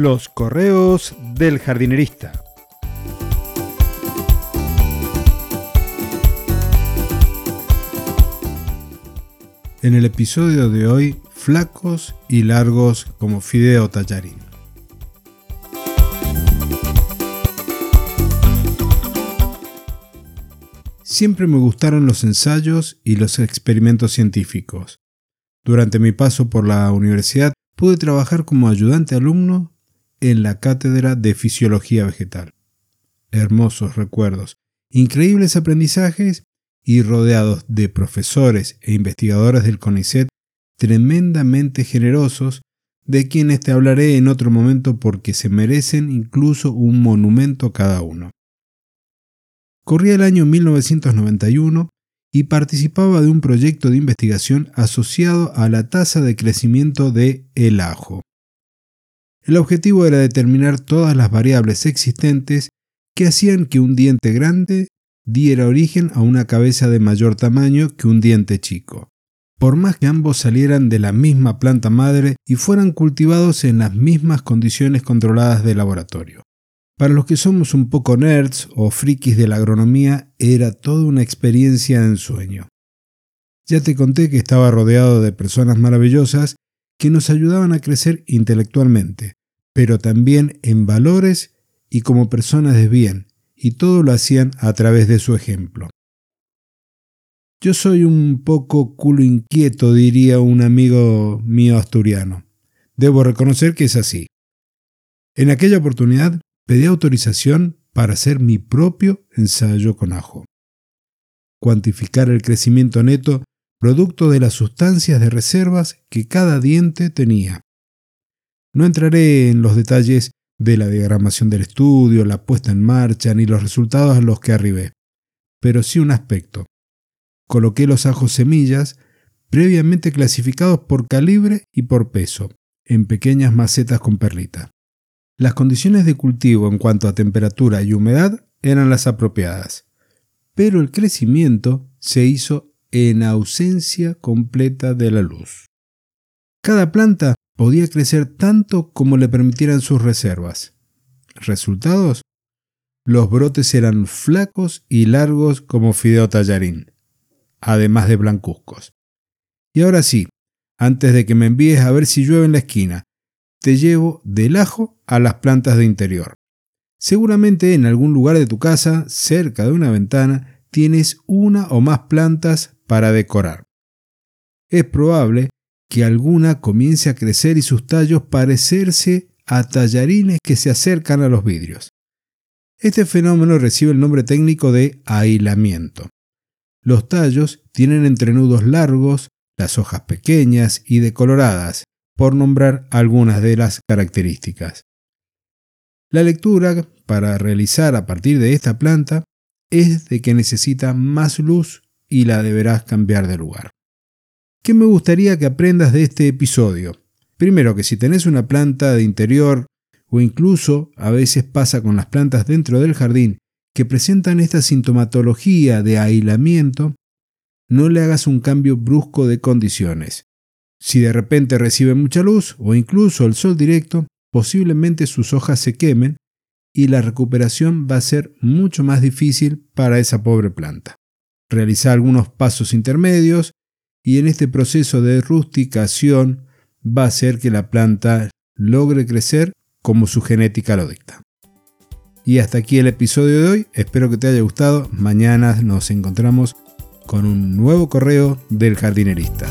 Los correos del jardinerista. En el episodio de hoy, flacos y largos como fideo tallarín. Siempre me gustaron los ensayos y los experimentos científicos. Durante mi paso por la universidad pude trabajar como ayudante alumno en la cátedra de fisiología vegetal. Hermosos recuerdos, increíbles aprendizajes y rodeados de profesores e investigadores del CONICET tremendamente generosos, de quienes te hablaré en otro momento porque se merecen incluso un monumento cada uno. Corría el año 1991 y participaba de un proyecto de investigación asociado a la tasa de crecimiento de el ajo. El objetivo era determinar todas las variables existentes que hacían que un diente grande diera origen a una cabeza de mayor tamaño que un diente chico. Por más que ambos salieran de la misma planta madre y fueran cultivados en las mismas condiciones controladas de laboratorio. Para los que somos un poco nerds o frikis de la agronomía, era toda una experiencia en sueño. Ya te conté que estaba rodeado de personas maravillosas que nos ayudaban a crecer intelectualmente, pero también en valores y como personas de bien, y todo lo hacían a través de su ejemplo. Yo soy un poco culo inquieto, diría un amigo mío asturiano. Debo reconocer que es así. En aquella oportunidad pedí autorización para hacer mi propio ensayo con ajo. Cuantificar el crecimiento neto producto de las sustancias de reservas que cada diente tenía. No entraré en los detalles de la diagramación del estudio, la puesta en marcha, ni los resultados a los que arribé, pero sí un aspecto. Coloqué los ajos semillas previamente clasificados por calibre y por peso, en pequeñas macetas con perlita. Las condiciones de cultivo en cuanto a temperatura y humedad eran las apropiadas, pero el crecimiento se hizo en ausencia completa de la luz. Cada planta podía crecer tanto como le permitieran sus reservas. ¿Resultados? Los brotes eran flacos y largos como fideo tallarín, además de blancuzcos. Y ahora sí, antes de que me envíes a ver si llueve en la esquina, te llevo del ajo a las plantas de interior. Seguramente en algún lugar de tu casa, cerca de una ventana, tienes una o más plantas para decorar. Es probable que alguna comience a crecer y sus tallos parecerse a tallarines que se acercan a los vidrios. Este fenómeno recibe el nombre técnico de aislamiento. Los tallos tienen entrenudos largos, las hojas pequeñas y decoloradas, por nombrar algunas de las características. La lectura para realizar a partir de esta planta es de que necesita más luz y la deberás cambiar de lugar. ¿Qué me gustaría que aprendas de este episodio? Primero que si tenés una planta de interior o incluso a veces pasa con las plantas dentro del jardín que presentan esta sintomatología de aislamiento, no le hagas un cambio brusco de condiciones. Si de repente recibe mucha luz o incluso el sol directo, posiblemente sus hojas se quemen y la recuperación va a ser mucho más difícil para esa pobre planta. Realiza algunos pasos intermedios y en este proceso de rusticación va a hacer que la planta logre crecer como su genética lo dicta. Y hasta aquí el episodio de hoy, espero que te haya gustado, mañana nos encontramos con un nuevo correo del jardinerista.